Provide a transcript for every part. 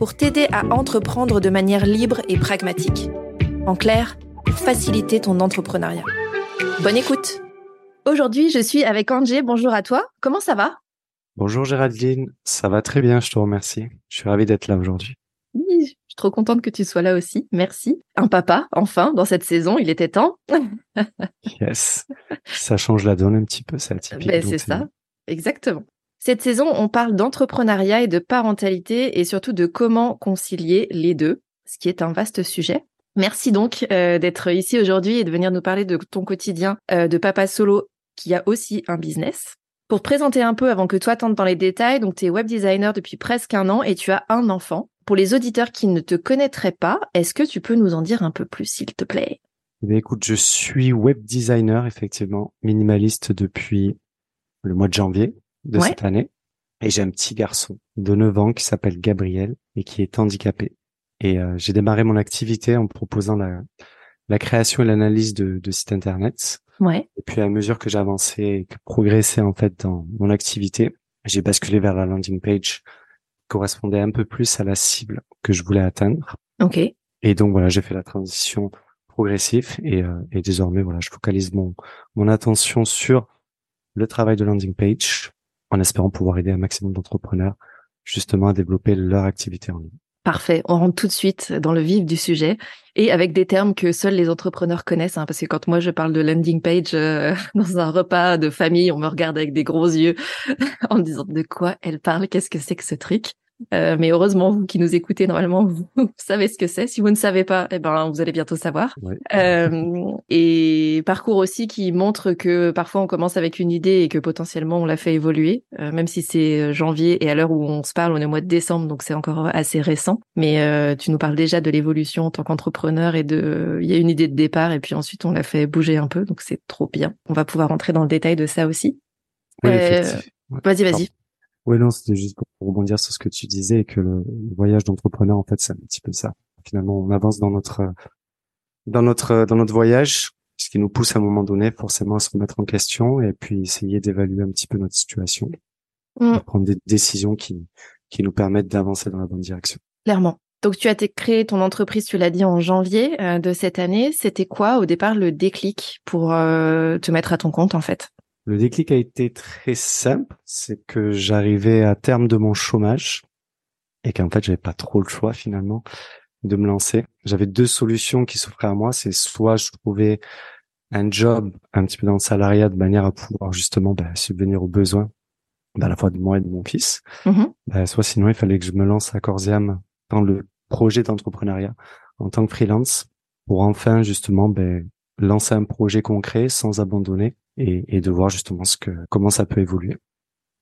pour t'aider à entreprendre de manière libre et pragmatique. En clair, pour faciliter ton entrepreneuriat. Bonne écoute Aujourd'hui, je suis avec Angé. Bonjour à toi. Comment ça va? Bonjour Géraldine. Ça va très bien, je te remercie. Je suis ravi d'être là aujourd'hui. Oui, je suis trop contente que tu sois là aussi. Merci. Un papa, enfin, dans cette saison, il était temps. yes. Ça change la donne un petit peu, c'est atypique. Ben, c'est ça. Exactement. Cette saison, on parle d'entrepreneuriat et de parentalité et surtout de comment concilier les deux, ce qui est un vaste sujet. Merci donc euh, d'être ici aujourd'hui et de venir nous parler de ton quotidien euh, de papa solo qui a aussi un business. Pour te présenter un peu avant que toi t'entres dans les détails, donc tu es web designer depuis presque un an et tu as un enfant. Pour les auditeurs qui ne te connaîtraient pas, est-ce que tu peux nous en dire un peu plus, s'il te plaît? Eh Écoute, je suis web designer, effectivement, minimaliste depuis le mois de janvier de cette année. Et j'ai un petit garçon de 9 ans qui s'appelle Gabriel et qui est handicapé. Et euh, j'ai démarré mon activité en proposant la, la création et l'analyse de, de sites internet. Ouais. Et puis à mesure que j'avançais et que progressais en fait dans mon activité, j'ai basculé vers la landing page qui correspondait un peu plus à la cible que je voulais atteindre. Ok. Et donc voilà, j'ai fait la transition progressive et, euh, et désormais voilà, je focalise mon mon attention sur le travail de landing page en espérant pouvoir aider un maximum d'entrepreneurs justement à développer leur activité en ligne. Parfait, on rentre tout de suite dans le vif du sujet et avec des termes que seuls les entrepreneurs connaissent, hein, parce que quand moi je parle de landing page euh, dans un repas de famille, on me regarde avec des gros yeux en me disant de quoi elle parle, qu'est-ce que c'est que ce truc? Euh, mais heureusement, vous qui nous écoutez, normalement, vous, savez ce que c'est. Si vous ne savez pas, eh ben, vous allez bientôt savoir. Euh, et parcours aussi qui montre que parfois on commence avec une idée et que potentiellement on la fait évoluer, euh, même si c'est euh, janvier et à l'heure où on se parle, on est au mois de décembre, donc c'est encore assez récent. Mais euh, tu nous parles déjà de l'évolution en tant qu'entrepreneur et de, il y a une idée de départ et puis ensuite on la fait bouger un peu, donc c'est trop bien. On va pouvoir rentrer dans le détail de ça aussi. Oui, vas-y, vas-y. Oui, non, c'était juste pour rebondir sur ce que tu disais et que le, voyage d'entrepreneur, en fait, c'est un petit peu ça. Finalement, on avance dans notre dans notre dans notre voyage, ce qui nous pousse à un moment donné forcément à se remettre en question et puis essayer d'évaluer un petit peu notre situation, mmh. prendre des décisions qui qui nous permettent d'avancer dans la bonne direction. Clairement. Donc tu as créé ton entreprise, tu l'as dit en janvier euh, de cette année. C'était quoi au départ le déclic pour euh, te mettre à ton compte en fait? Le déclic a été très simple, c'est que j'arrivais à terme de mon chômage et qu'en fait j'avais pas trop le choix finalement de me lancer. J'avais deux solutions qui s'offraient à moi, c'est soit je trouvais un job un petit peu dans le salariat de manière à pouvoir justement bah, subvenir aux besoins bah, à la fois de moi et de mon fils, bah, soit sinon il fallait que je me lance à corps et âme dans le projet d'entrepreneuriat en tant que freelance pour enfin justement ben, lancer un projet concret sans abandonner et, et de voir justement ce que comment ça peut évoluer.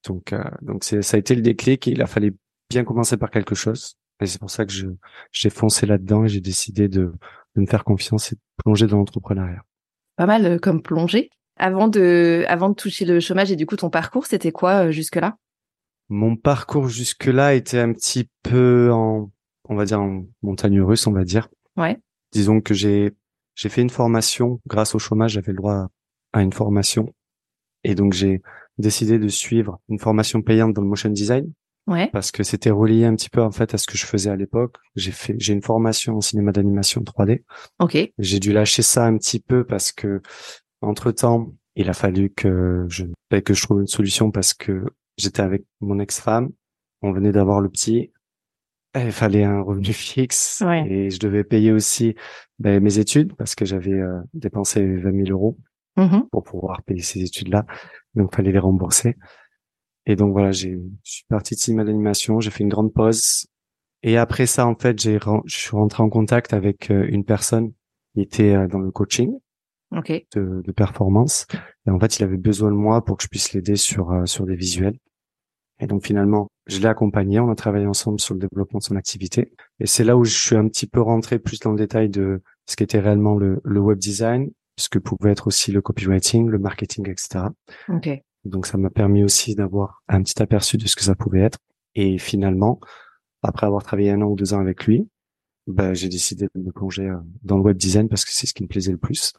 Donc euh, donc c'est ça a été le déclic et il a fallu bien commencer par quelque chose. Et c'est pour ça que je j'ai foncé là-dedans et j'ai décidé de, de me faire confiance et de plonger dans l'entrepreneuriat. Pas mal euh, comme plonger. Avant de avant de toucher le chômage et du coup ton parcours, c'était quoi euh, jusque là Mon parcours jusque là était un petit peu en on va dire en montagne russe, on va dire. Ouais. Disons que j'ai j'ai fait une formation grâce au chômage, j'avais le droit à une formation. Et donc j'ai décidé de suivre une formation payante dans le motion design. Ouais. Parce que c'était relié un petit peu en fait à ce que je faisais à l'époque. J'ai fait j'ai une formation en cinéma d'animation 3D. OK. J'ai dû lâcher ça un petit peu parce que entre-temps, il a fallu que je que je trouve une solution parce que j'étais avec mon ex-femme, on venait d'avoir le petit, il fallait un revenu fixe et je devais payer aussi ben, mes études parce que j'avais euh, dépensé 20 000 euros. Mmh pour pouvoir payer ces études-là. Donc, fallait les rembourser. Et donc, voilà, j'ai, je suis parti de cinéma d'animation, j'ai fait une grande pause. Et après ça, en fait, j'ai, je suis rentré en contact avec euh, une personne qui était euh, dans le coaching de, de, performance. Et en fait, il avait besoin de moi pour que je puisse l'aider sur, euh, sur des visuels. Et donc finalement, je l'ai accompagné, on a travaillé ensemble sur le développement de son activité. Et c'est là où je suis un petit peu rentré plus dans le détail de ce qui était réellement le, le web design, ce que pouvait être aussi le copywriting, le marketing, etc. Ok. Donc ça m'a permis aussi d'avoir un petit aperçu de ce que ça pouvait être. Et finalement, après avoir travaillé un an ou deux ans avec lui, bah, j'ai décidé de me plonger euh, dans le web design parce que c'est ce qui me plaisait le plus.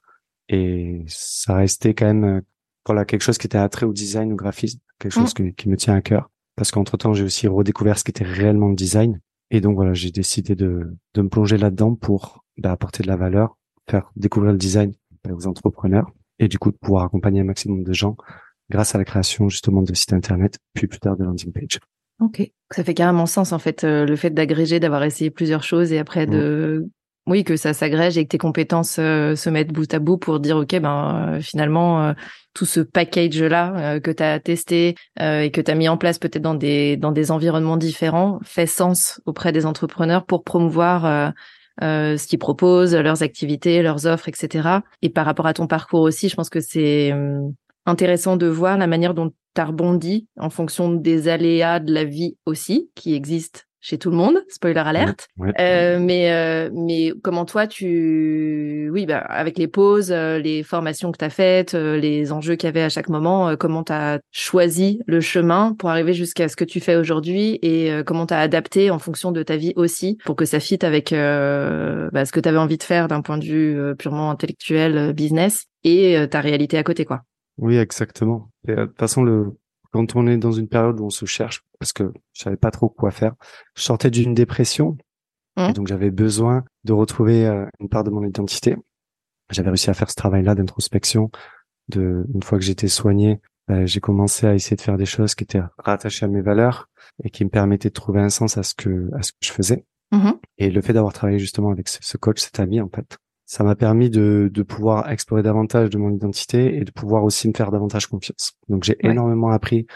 Et ça restait quand même euh, voilà quelque chose qui était attrait au design, au graphisme, quelque chose Mm. qui me tient à cœur. Parce qu'entre temps, j'ai aussi redécouvert ce qui était réellement le design. Et donc voilà, j'ai décidé de, de me plonger là-dedans pour bah, apporter de la valeur, faire découvrir le design aux entrepreneurs et du coup de pouvoir accompagner un maximum de gens grâce à la création justement de sites internet, puis plus tard de landing page. Ok. Ça fait carrément sens en fait euh, le fait d'agréger, d'avoir essayé plusieurs choses et après de oui que ça s'agrège et que tes compétences euh, se mettent bout à bout pour dire ok ben euh, finalement euh, tout ce package là que tu as testé et que tu as mis en place peut-être dans des dans des environnements différents fait sens auprès des entrepreneurs pour promouvoir euh, ce qu'ils proposent, leurs activités, leurs offres, etc. Et par rapport à ton parcours aussi, je pense que c'est hum, intéressant de voir la manière dont tu as rebondi en fonction des aléas de la vie aussi, qui existent chez tout le monde, spoiler alerte. Ouais. Euh, mais euh, mais comment toi tu oui bah avec les pauses, euh, les formations que tu as faites, euh, les enjeux qu'il y avait à chaque moment, euh, comment tu as choisi le chemin pour arriver jusqu'à ce que tu fais aujourd'hui et comment tu as adapté en fonction de ta vie aussi pour que ça fitte avec euh, bah, ce que tu avais envie de faire d'un point de vue purement intellectuel, business et ta réalité à côté quoi. Oui, exactement. Et, de toute façon, le, quand on est dans une période où on se cherche, parce que je savais pas trop quoi faire, je sortais d'une dépression, et donc j'avais besoin de retrouver euh, une part de mon identité. J'avais réussi à faire ce travail-là d'introspection. De, une fois que j'étais soigné, euh, j'ai commencé à essayer de faire des choses qui étaient rattachées à mes valeurs et qui me permettaient de trouver un sens à ce que à ce que je faisais. Mhm. Et le fait d'avoir travaillé justement avec ce, ce coach, cet ami, en fait, ça m'a permis de, de pouvoir explorer davantage de mon identité et de pouvoir aussi me faire davantage confiance. Donc j'ai Ouais. énormément appris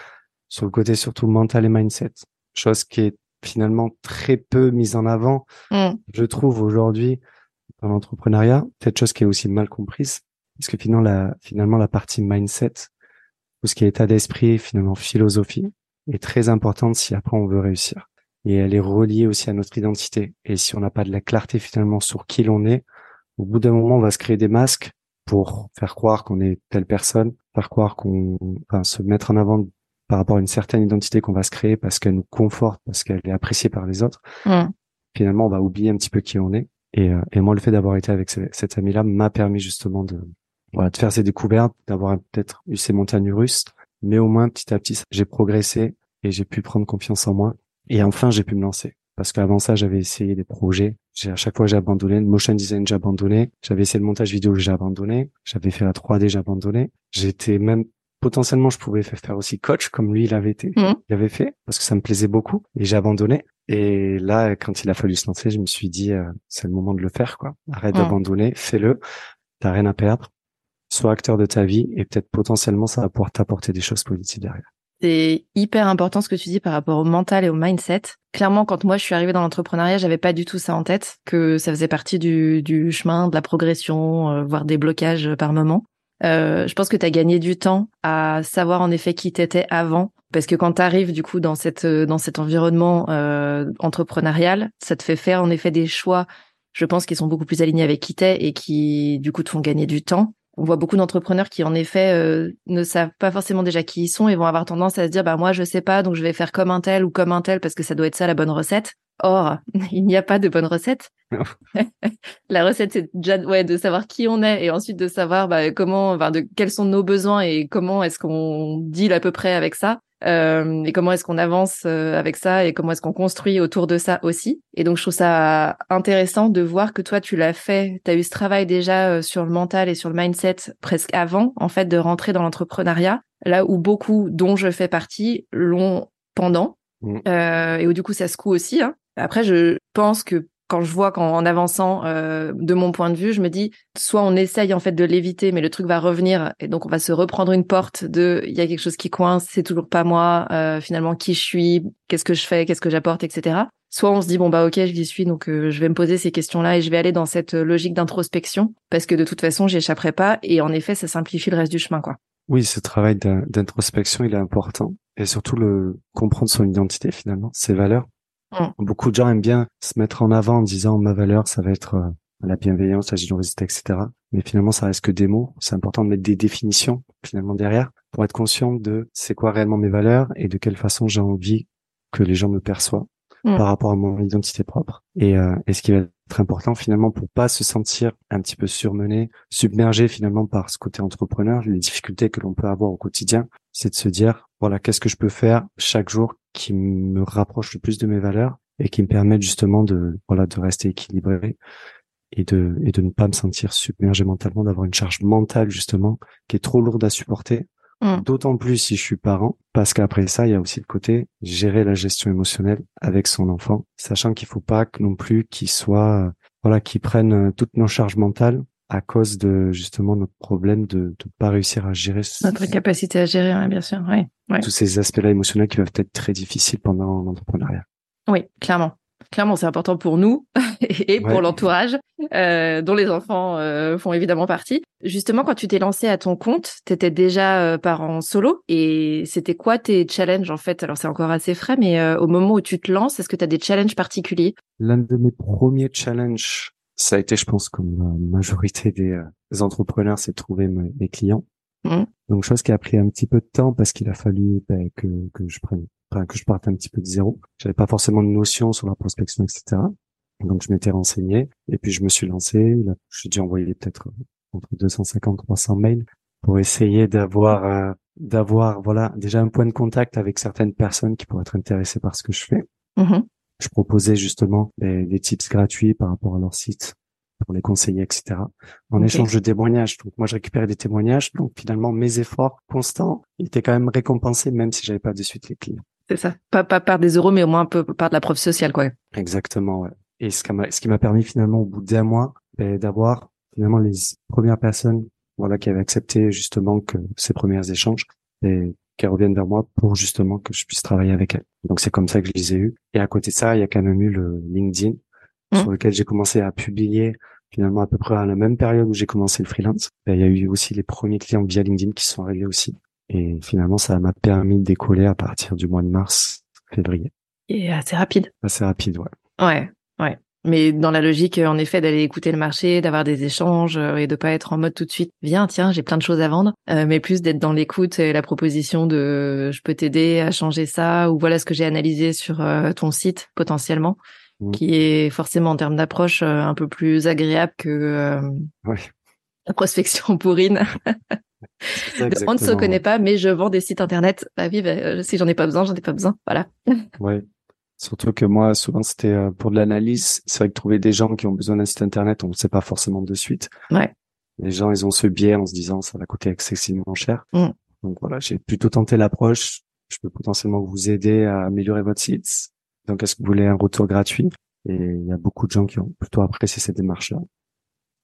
sur le côté surtout mental et mindset, chose qui est finalement très peu mise en avant, Mm. je trouve aujourd'hui dans l'entrepreneuriat, peut-être chose qui est aussi mal comprise, parce que finalement la, finalement la partie mindset, tout ce qui est état d'esprit, finalement philosophie, est très importante si après on veut réussir. Et elle est reliée aussi à notre identité. Et si on n'a pas de la clarté finalement sur qui l'on est, au bout d'un moment, on va se créer des masques pour faire croire qu'on est telle personne, faire croire qu'on, enfin, se mettre en avant par rapport à une certaine identité qu'on va se créer parce qu'elle nous conforte, parce qu'elle est appréciée par les autres. Mm. Finalement, on va oublier un petit peu qui on est. Et, euh, et moi, le fait d'avoir été avec ce- cet ami-là m'a permis justement de, voilà, de faire ces découvertes, d'avoir peut-être eu ces montagnes russes, mais au moins petit à petit, j'ai progressé et j'ai pu prendre confiance en moi. Et enfin, j'ai pu me lancer. Parce qu'avant ça, j'avais essayé des projets. J'ai, à chaque fois, j'ai abandonné. Le motion design, j'ai abandonné. J'avais essayé le montage vidéo, j'ai abandonné. J'avais fait la 3D, j'ai abandonné. J'étais même, potentiellement, je pouvais faire aussi coach comme lui, il avait été, Mhm. il avait fait, parce que ça me plaisait beaucoup. Et j'ai abandonné. Et là, quand il a fallu se lancer, je me suis dit, euh, c'est le moment de le faire, quoi. Arrête Mhm. d'abandonner, fais-le. T'as rien à perdre. Sois acteur de ta vie et peut-être potentiellement, ça va pouvoir t'apporter des choses positives derrière. C'est hyper important ce que tu dis par rapport au mental et au mindset. Clairement, quand moi je suis arrivée dans l'entrepreneuriat, j'avais pas du tout ça en tête, que ça faisait partie du, du chemin, de la progression, euh, voire des blocages par moment. Euh, je pense que tu as gagné du temps à savoir en effet qui t'étais avant, parce que quand tu arrives du coup dans cette euh, dans cet environnement euh, entrepreneurial, ça te fait faire en effet des choix, je pense, qui sont beaucoup plus alignés avec qui t'es et qui du coup te font gagner du temps. On voit beaucoup d'entrepreneurs qui, en effet, euh, ne savent pas forcément déjà qui ils sont et vont avoir tendance à se dire, bah moi, je sais pas, donc je vais faire comme un tel ou comme un tel parce que ça doit être ça la bonne recette. Or, il n'y a pas de bonne recette. La recette, c'est déjà ouais, de savoir qui on est et ensuite de savoir bah, comment, enfin, de quels sont nos besoins et comment est-ce qu'on deal à peu près avec ça. Euh, et comment est-ce qu'on avance euh, avec ça et comment est-ce qu'on construit autour de ça aussi. Et donc je trouve ça intéressant de voir que toi tu l'as fait, tu as eu ce travail déjà euh, sur le mental et sur le mindset presque avant en fait de rentrer dans l'entrepreneuriat, là où beaucoup dont je fais partie l'ont pendant Mm. euh, et où du coup ça secoue aussi. Hein. Après je pense que quand je vois qu'en avançant euh, de mon point de vue, je me dis soit on essaye en fait de l'éviter, mais le truc va revenir et donc on va se reprendre une porte de il y a quelque chose qui coince, c'est toujours pas moi, euh, finalement qui je suis, qu'est-ce que je fais, qu'est-ce que j'apporte, etc. Soit on se dit bon bah ok j'y suis donc euh, je vais me poser ces questions-là et je vais aller dans cette logique d'introspection parce que de toute façon j'y échapperai pas et en effet ça simplifie le reste du chemin quoi. Oui, ce travail d'in- d'introspection, il est important. Et surtout, le comprendre son identité, finalement, ses valeurs. Mm. Beaucoup de gens aiment bien se mettre en avant en disant, ma valeur, ça va être euh, la bienveillance, la générosité, etc. Mais finalement, ça reste que des mots. C'est important de mettre des définitions finalement derrière pour être conscient de c'est quoi réellement mes valeurs et de quelle façon j'ai envie que les gens me perçoivent mm. par rapport à mon identité propre. Et, euh, et ce qui va être important finalement pour pas se sentir un petit peu surmené, submergé finalement par ce côté entrepreneur, les difficultés que l'on peut avoir au quotidien, c'est de se dire voilà qu'est-ce que je peux faire chaque jour qui me rapproche le plus de mes valeurs et qui me permettent justement de voilà de rester équilibré et de et de ne pas me sentir submergé mentalement, d'avoir une charge mentale justement qui est trop lourde à supporter. Mm. D'autant plus si je suis parent, parce qu'après ça, il y a aussi le côté gérer la gestion émotionnelle avec son enfant, sachant qu'il faut pas non plus qu'il soit voilà qu'il prenne toutes nos charges mentales à cause de justement notre problème de ne pas réussir à gérer notre capacité à gérer, bien sûr, oui. Tous ces aspects-là émotionnels qui peuvent être très difficiles pendant l'entrepreneuriat. Oui, clairement. Clairement, c'est important pour nous et pour l'entourage, euh, dont les enfants euh, font évidemment partie. Justement, quand tu t'es lancé à ton compte, tu étais déjà euh, parent solo et c'était quoi tes challenges en fait? Alors c'est encore assez frais, mais euh, au moment où tu te lances, est-ce que tu as des challenges particuliers? L'un de mes premiers challenges, ça a été, je pense, comme la majorité des, entrepreneurs, c'est de trouver mes, clients. Mmh. Donc chose qui a pris un petit peu de temps parce qu'il a fallu ben, que, que je prenne que je parte un petit peu de zéro. J'avais pas forcément de notion sur la prospection, etc. Donc je m'étais renseigné et puis je me suis lancé. J'ai dû envoyer peut-être entre 250 300 mails pour essayer d'avoir euh, d'avoir voilà déjà un point de contact avec certaines personnes qui pourraient être intéressées par ce que je fais. Mm-hmm. Je proposais justement des, tips gratuits par rapport à leur site pour les conseiller, etc. En échange de témoignages. Donc moi je récupérais des témoignages. Donc finalement mes efforts constants étaient quand même récompensés même si j'avais pas de suite les clients. C'est ça. Pas, pas par des euros, mais au moins un peu par de la preuve sociale, quoi. Exactement, ouais. Et ce qui m'a, permis finalement au bout d'un mois ben, d'avoir finalement les premières personnes voilà qui avaient accepté justement que ces premiers échanges et qui reviennent vers moi pour justement que je puisse travailler avec elles. Donc c'est comme ça que je les ai eus. Et à côté de ça, il y a quand même eu le LinkedIn mmh. sur lequel j'ai commencé à publier finalement à peu près à la même période où j'ai commencé le freelance. Il y a eu aussi les premiers clients via LinkedIn qui sont arrivés aussi. Et finalement, ça m'a permis de décoller à partir du mois de mars, février. Et assez rapide. Assez rapide, ouais. Ouais, ouais. Mais dans la logique, en effet, d'aller écouter le marché, d'avoir des échanges euh, et de pas être en mode tout de suite, viens, tiens, j'ai plein de choses à vendre, euh, mais plus d'être dans l'écoute et la proposition de je peux t'aider à changer ça ou voilà ce que j'ai analysé sur euh, ton site potentiellement, mmh. qui est forcément en termes d'approche un peu plus agréable que la prospection pourrine. on ne se connaît pas, mais je vends des sites internet. Bah oui, bah, si j'en ai pas besoin, j'en ai pas besoin. Voilà. ouais. Surtout que moi, souvent, c'était euh, pour de l'analyse. C'est vrai que trouver des gens qui ont besoin d'un site internet, on ne sait pas forcément de suite. Ouais. Les gens, ils ont ce biais en se disant, ça va coûter excessivement cher. Mm. Donc voilà, j'ai plutôt tenté l'approche. Je peux potentiellement vous aider à améliorer votre site. Donc, est-ce que vous voulez un retour gratuit? Et il y a beaucoup de gens qui ont plutôt apprécié cette démarche-là.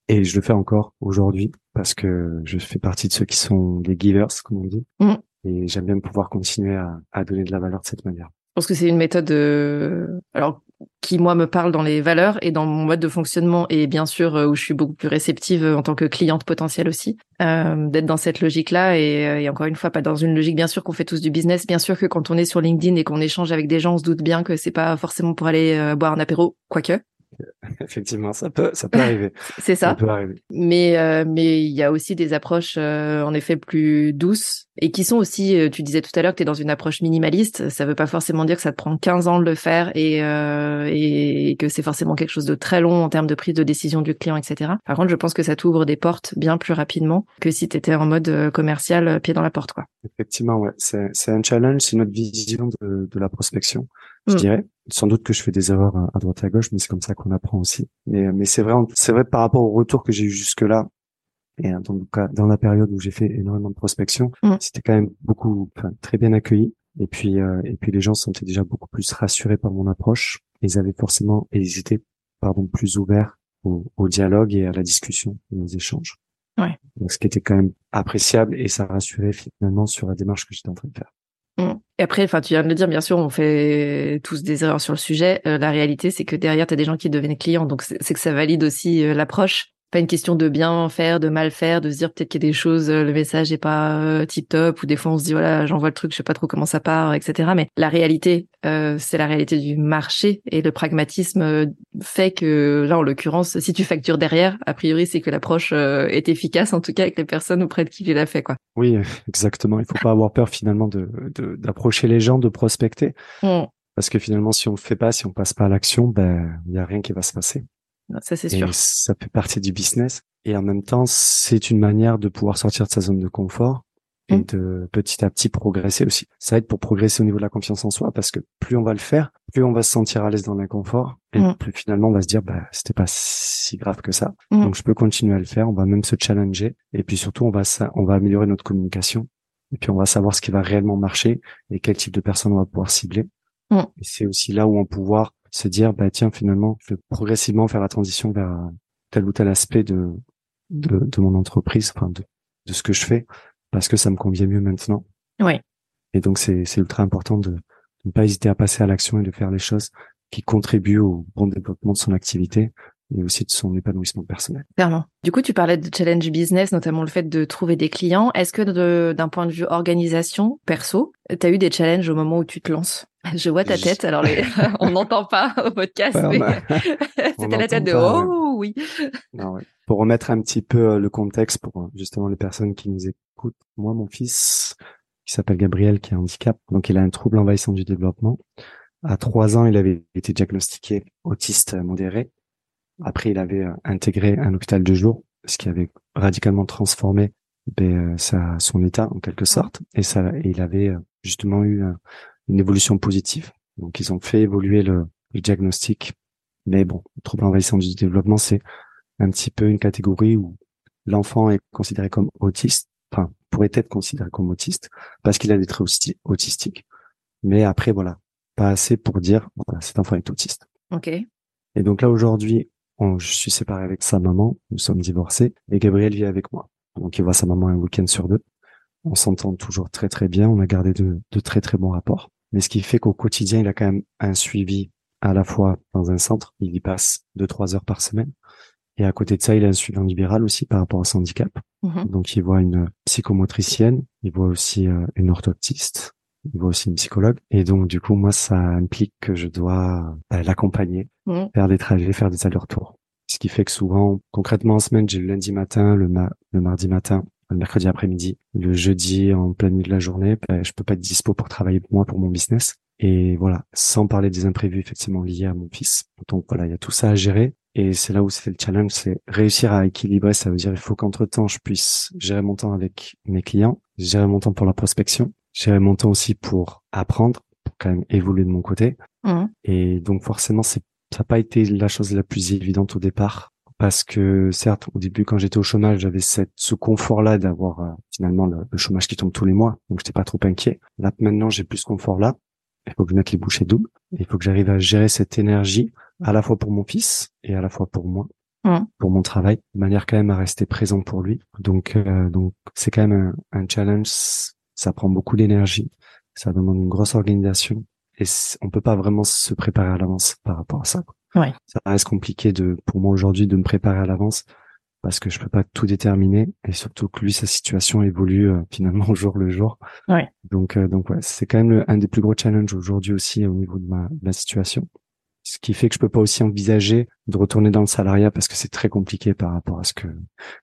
Et je le fais encore aujourd'hui parce que je fais partie de ceux qui sont des givers, comme on dit. Mm. Et j'aime bien pouvoir continuer à, à, donner de la valeur de cette manière. Je pense que c'est une méthode, euh, alors qui moi me parle dans les valeurs et dans mon mode de fonctionnement et bien sûr euh, où je suis beaucoup plus réceptive euh, en tant que cliente potentielle aussi euh, d'être dans cette logique là et, et, encore une fois pas dans une logique bien sûr qu'on fait tous du business. Bien sûr que quand on est sur LinkedIn et qu'on échange avec des gens on se doute bien que c'est pas forcément pour aller boire un apéro quoique Effectivement, ça peut, ça peut arriver. c'est ça. ça peut arriver. Mais euh, mais il y a aussi des approches euh, en effet plus douces et qui sont aussi. Euh, tu disais tout à l'heure que tu es dans une approche minimaliste. Ça veut pas forcément dire que ça te prend 15 ans de le faire et et, que c'est forcément quelque chose de très long en termes de prise de décision du client, etc. Par contre, je pense que ça t'ouvre des portes bien plus rapidement que si tu étais en mode commercial, pied dans la porte, quoi. Effectivement, ouais. C'est c'est un challenge, c'est notre vision de, de la prospection je mm. dirais. Sans doute que je fais des erreurs à droite et à gauche, mais c'est comme ça qu'on apprend aussi. Mais, mais c'est vrai, c'est vrai par rapport au retour que j'ai eu jusque-là, et en tout cas dans la période où j'ai fait énormément de prospection, mm. c'était quand même beaucoup, enfin, très bien accueilli. Et puis, euh, et puis les gens se sentaient déjà beaucoup plus rassurés par mon approche. Ils avaient forcément, et ils étaient, pardon, plus ouverts au, au dialogue et à la discussion, aux échanges. Ouais. Donc, ce qui était quand même appréciable et ça rassurait finalement sur la démarche que j'étais en train de faire. Mm. Et après, enfin, tu viens de le dire, bien sûr, on fait tous des erreurs sur le sujet. Euh, la réalité, c'est que derrière, tu as des gens qui deviennent clients, donc c'est que ça valide aussi euh, l'approche. Pas une question de bien faire, de mal faire, de se dire peut-être qu'il y a des choses, euh, le message est pas euh, tip top, ou des fois on se dit voilà j'envoie le truc, je sais pas trop comment ça part, etc. Mais la réalité, euh, c'est la réalité du marché et le pragmatisme fait que là en l'occurrence, si tu factures derrière, a priori c'est que l'approche est efficace en tout cas avec les personnes auprès de qui tu l'as fait quoi. Oui, exactement. Il faut pas avoir peur finalement de d'approcher les gens, de prospecter. Mmh. Parce que finalement, si on le fait pas, si on passe pas à l'action, ben il y a rien qui va se passer. Ça, c'est sûr. Ça fait partie du business. Et en même temps, c'est une manière de pouvoir sortir de sa zone de confort et mmh. de petit à petit progresser aussi. Ça aide pour progresser au niveau de la confiance en soi parce que plus on va le faire, plus on va se sentir à l'aise dans l'inconfort et mmh. plus finalement on va se dire bah c'était pas si grave que ça. Mmh. Donc je peux continuer à le faire, on va même se challenger et puis surtout on va on va améliorer notre communication et puis on va savoir ce qui va réellement marcher et quel type de personnes on va pouvoir cibler. Et c'est aussi là où on pouvoir se dire bah tiens finalement je vais progressivement faire la transition vers tel ou tel aspect de de, de mon entreprise enfin de, de ce que je fais parce que ça me convient mieux maintenant. Oui. Et donc c'est c'est ultra important de, de ne pas hésiter à passer à l'action et de faire les choses qui contribuent au bon développement de son activité et aussi de son épanouissement personnel. Clairement. Du coup, tu parlais de challenge business, notamment le fait de trouver des clients. Est-ce que d'un point de vue organisation, perso, tu as eu des challenges au moment où tu te lances? Je vois ta tête, alors on n'entend pas au podcast, mais c'était la tête de « Oh oui !» Pour remettre un petit peu euh, le contexte pour euh, justement les personnes qui nous écoutent, moi, mon fils, qui s'appelle Gabriel, qui a un handicap, donc il a un trouble envahissant du développement. À trois ans, il avait été diagnostiqué autiste modéré. Après, il avait euh, intégré un hôpital de jour, ce qui avait radicalement transformé ben, sa, son état en quelque sorte. Et ça, il avait euh, justement eu euh, une évolution positive. Donc, ils ont fait évoluer le, diagnostic. Mais bon, trouble envahissant du développement, c'est un petit peu une catégorie où l'enfant est considéré comme autiste, enfin pourrait être considéré comme autiste parce qu'il a des traits autistiques. Mais après, voilà, pas assez pour dire voilà, cet enfant est autiste. Ok. Et donc là aujourd'hui, je suis séparé avec sa maman, nous sommes divorcés, et Gabriel vit avec moi. Donc il voit sa maman un week-end sur deux. On s'entend toujours très très bien, on a gardé de, de très très bons rapports. Mais ce qui fait qu'au quotidien, il a quand même un suivi à la fois dans un centre, il y passe deux trois heures par semaine. Et à côté de ça, il a un suivi en libéral aussi par rapport à son handicap. Mhm. Donc il voit une psychomotricienne, il voit aussi euh, une orthoptiste, il voit aussi une psychologue. Et donc, du coup, moi, ça implique que je dois euh, l'accompagner, mmh. faire des trajets, faire des allers-retours. Ce qui fait que souvent, concrètement en semaine, j'ai le lundi matin, le, le mardi matin, le mercredi après-midi, le jeudi en pleine nuit de la journée, ben, je peux pas être dispo pour travailler moi pour mon business. Et voilà, sans parler des imprévus effectivement liés à mon fils. Donc voilà, il y a tout ça à gérer. Et c'est là où c'est le challenge, c'est réussir à équilibrer. Ça veut dire il faut qu'entre temps, je puisse gérer mon temps avec mes clients, gérer mon temps pour la prospection, j'ai mon temps aussi pour apprendre, pour quand même évoluer de mon côté. Mmh. Et donc forcément, c'est ça n'a pas été la chose la plus évidente au départ parce que certes, au début, quand j'étais au chômage, j'avais cette, ce confort-là d'avoir euh, finalement le, chômage qui tombe tous les mois, donc j'étais pas trop inquiet. Là, maintenant, j'ai plus ce confort-là. Il faut que je mette les bouchées doubles. Il faut que j'arrive à gérer cette énergie à la fois pour mon fils et à la fois pour moi, mmh. pour mon travail, de manière quand même à rester présent pour lui. Donc, euh, donc c'est quand même un, un challenge ça prend beaucoup d'énergie, ça demande une grosse organisation et on peut pas vraiment se préparer à l'avance par rapport à ça. Ouais. Ça reste compliqué de, pour moi aujourd'hui, de me préparer à l'avance parce que je peux pas tout déterminer et surtout que lui sa situation évolue euh, finalement au jour le jour. Ouais. Donc euh, donc ouais, c'est quand même un des plus gros challenges aujourd'hui aussi au niveau de ma, ma situation. Ce qui fait que je peux pas aussi envisager de retourner dans le salariat parce que c'est très compliqué par rapport à ce que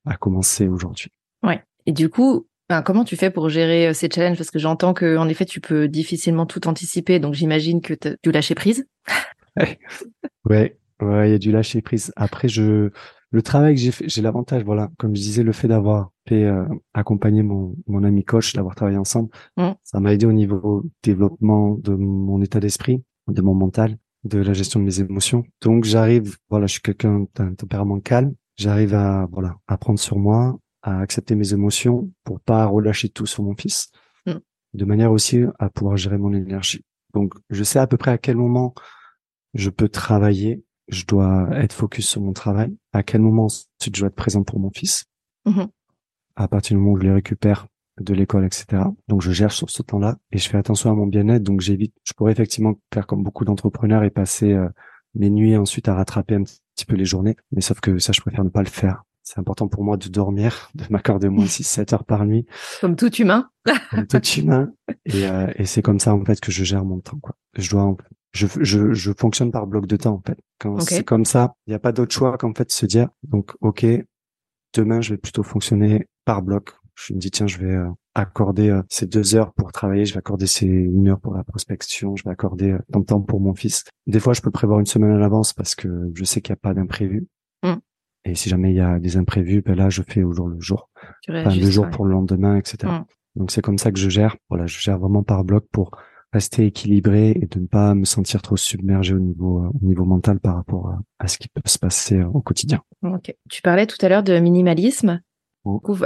a commencé aujourd'hui. Ouais. Et du coup, comment tu fais pour gérer euh, ces challenges? Parce que j'entends que en effet, tu peux difficilement tout anticiper, donc j'imagine que tu as lâcher prise. ouais, ouais, il y a du lâcher prise. Après, je, le travail que j'ai fait, j'ai l'avantage, voilà, comme je disais, le fait d'avoir fait euh, accompagner mon, mon ami coach, d'avoir travaillé ensemble, mmh. ça m'a aidé au niveau développement de mon état d'esprit, de mon mental, de la gestion de mes émotions. Donc j'arrive, voilà, je suis quelqu'un d'un tempérament calme. J'arrive à, voilà, à prendre sur moi, à accepter mes émotions pour pas relâcher tout sur mon fils, mm. de manière aussi à pouvoir gérer mon énergie. Donc, je sais à peu près à quel moment je peux travailler, je dois être focus sur mon travail, à quel moment je dois être présent pour mon fils, mm-hmm. à partir du moment où je les récupère de l'école, etc. Donc, je gère sur ce temps-là et je fais attention à mon bien-être. Donc, j'évite, je pourrais effectivement faire comme beaucoup d'entrepreneurs et passer euh, mes nuits ensuite à rattraper un petit peu les journées. Mais sauf que ça, je préfère ne pas le faire c'est important pour moi de dormir, de m'accorder au moins 6-7 heures par nuit. Comme tout humain. comme tout humain. Et, euh, et c'est comme ça, en fait, que je gère mon temps, quoi. Je dois, je, je, je fonctionne par bloc de temps, en fait. Quand c'est comme ça, il n'y a pas d'autre choix qu'en fait se dire, donc, OK, demain, je vais plutôt fonctionner par bloc. Je me dis, tiens, je vais euh, accorder euh, ces deux heures pour travailler, je vais accorder ces une heure pour la prospection, je vais accorder euh, tant de temps pour mon fils. Des fois, je peux prévoir une semaine à l'avance parce que je sais qu'il n'y a pas d'imprévu. Et si jamais il y a des imprévus, ben là, je fais au jour le jour. Enfin, le jour pour le lendemain, etc. Mm. Donc c'est comme ça que je gère. Voilà, je gère vraiment par bloc pour rester équilibré et de ne pas me sentir trop submergé au niveau euh, au niveau mental par rapport à, ce qui peut se passer euh, au quotidien. Ok. Tu parlais tout à l'heure de minimalisme.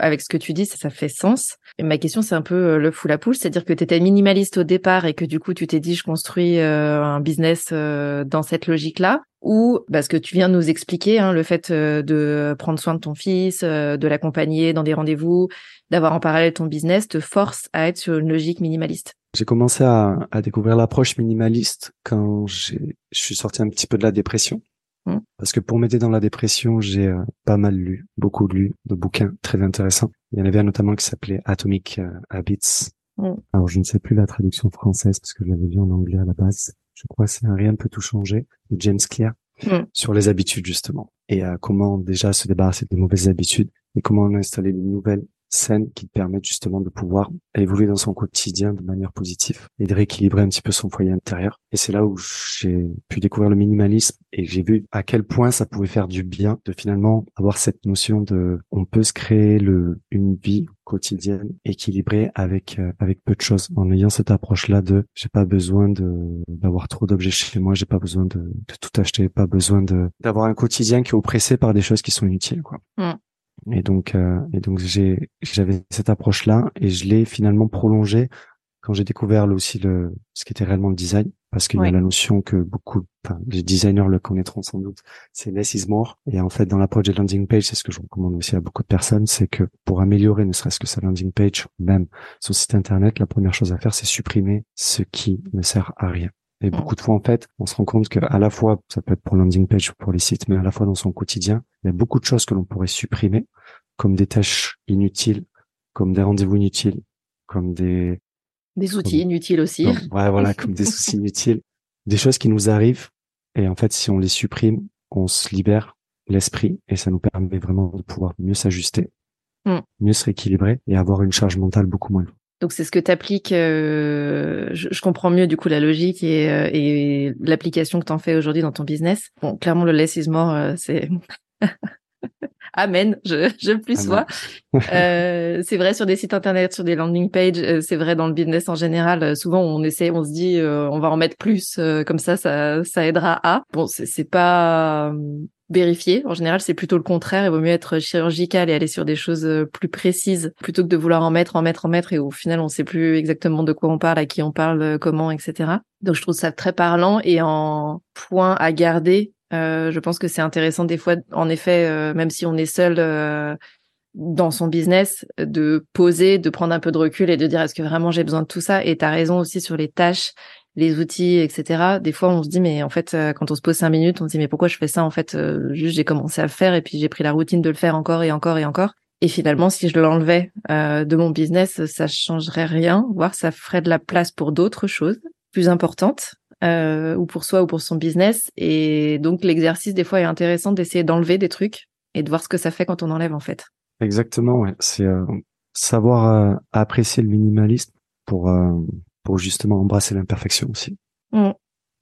Avec ce que tu dis, ça, ça fait sens. Et ma question, c'est un peu euh, le fou la poule, c'est-à-dire que tu étais minimaliste au départ et que du coup, tu t'es dit, je construis un business dans cette logique-là ou parce que tu viens de nous expliquer hein, le fait euh, de prendre soin de ton fils, euh, de l'accompagner dans des rendez-vous, d'avoir en parallèle ton business, te force à être sur une logique minimaliste. J'ai commencé à, à découvrir l'approche minimaliste quand je suis sorti un petit peu de la dépression. Mmh. Parce que pour m'aider dans la dépression, j'ai euh, pas mal lu, beaucoup lu de bouquins très intéressants. Il y en avait un notamment qui s'appelait Atomic Habits. Mmh. Alors je ne sais plus la traduction française parce que je l'avais vu en anglais à la base je crois c'est un rien peut tout changer de James Clear mm. sur les habitudes justement et euh, comment déjà se débarrasser des mauvaises habitudes et comment installer de nouvelles saines qui te permettent justement de pouvoir évoluer dans son quotidien de manière positive et de rééquilibrer un petit peu son foyer intérieur. Et c'est là où j'ai pu découvrir le minimalisme et j'ai vu à quel point ça pouvait faire du bien de finalement avoir cette notion de on peut se créer le une vie quotidienne équilibrée avec euh, avec peu de choses en ayant cette approche là de j'ai pas besoin de d'avoir trop d'objets chez moi j'ai pas besoin de, de tout acheter pas besoin de d'avoir un quotidien qui est oppressé par des choses qui sont inutiles quoi mm. Et donc, euh, et donc j'ai, j'avais cette approche-là et je l'ai finalement prolongée quand j'ai découvert aussi le, ce qui était réellement le design, parce qu'il y a la notion que beaucoup, enfin, les designers le connaîtront sans doute, c'est less is more. Et en fait, dans l'approche des landing page, c'est ce que je recommande aussi à beaucoup de personnes, c'est que pour améliorer ne serait-ce que sa landing page, même son site internet, la première chose à faire, c'est supprimer ce qui ne sert à rien. Et mm. beaucoup de fois, en fait, on se rend compte que à la fois, ça peut être pour landing page ou pour les sites, mais à la fois dans son quotidien, il y a beaucoup de choses que l'on pourrait supprimer, comme des tâches inutiles, comme des rendez-vous inutiles, comme des des outils inutiles aussi. ouais, voilà, comme des soucis inutiles, des choses qui nous arrivent. Et en fait, si on les supprime, on se libère l'esprit et ça nous permet vraiment de pouvoir mieux s'ajuster, mm. mieux se rééquilibrer et avoir une charge mentale beaucoup moins lourde. Donc c'est ce que tu appliques, euh, je, comprends mieux du coup la logique et, euh, et l'application que tu en fais aujourd'hui dans ton business. Bon, clairement le less is more, euh, c'est... Amen, je, je plus sois. c'est vrai sur des sites internet, sur des landing pages, c'est vrai dans le business en général. souvent, on essaie, on se dit, on va en mettre plus, comme ça, ça, ça aidera à. Bon, c'est pas vérifier. En général, c'est plutôt le contraire. Il vaut mieux être chirurgical et aller sur des choses euh, plus précises plutôt que de vouloir en mettre, en mettre, en mettre et au final, on sait plus exactement de quoi on parle, à qui on parle, euh, comment, etc. Donc, je trouve ça très parlant et en point à garder. Euh, je pense que c'est intéressant des fois, en effet, même si on est seul dans son business, de poser, de prendre un peu de recul et de dire est-ce que vraiment j'ai besoin de tout ça? Et tu as raison aussi sur les tâches les outils, etc. Des fois, on se dit, mais en fait, euh, quand on se pose cinq minutes, on se dit, mais pourquoi je fais ça En fait, euh, juste j'ai commencé à le faire et puis j'ai pris la routine de le faire encore et encore et encore. Et finalement, si je l'enlevais euh, de mon business, ça changerait rien, voire ça ferait de la place pour d'autres choses plus importantes, ou pour soi ou pour son business. Et donc, l'exercice, des fois, est intéressant d'essayer d'enlever des trucs et de voir ce que ça fait quand on enlève, en fait. Exactement, ouais. C'est savoir apprécier le minimalisme pour pour justement embrasser l'imperfection aussi. Mm.